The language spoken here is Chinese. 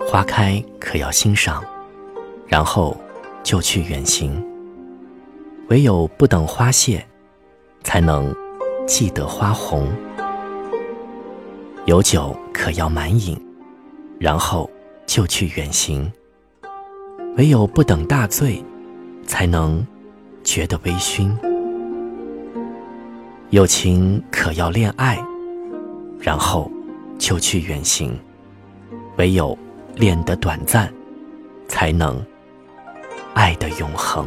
花开可要欣赏，然后就去远行。唯有不等花谢，才能记得花红。有酒可要满饮，然后就去远行。唯有不等大醉，才能觉得微醺。有情可要恋爱，然后就去远行。唯有恋得短暂，才能爱的永恒。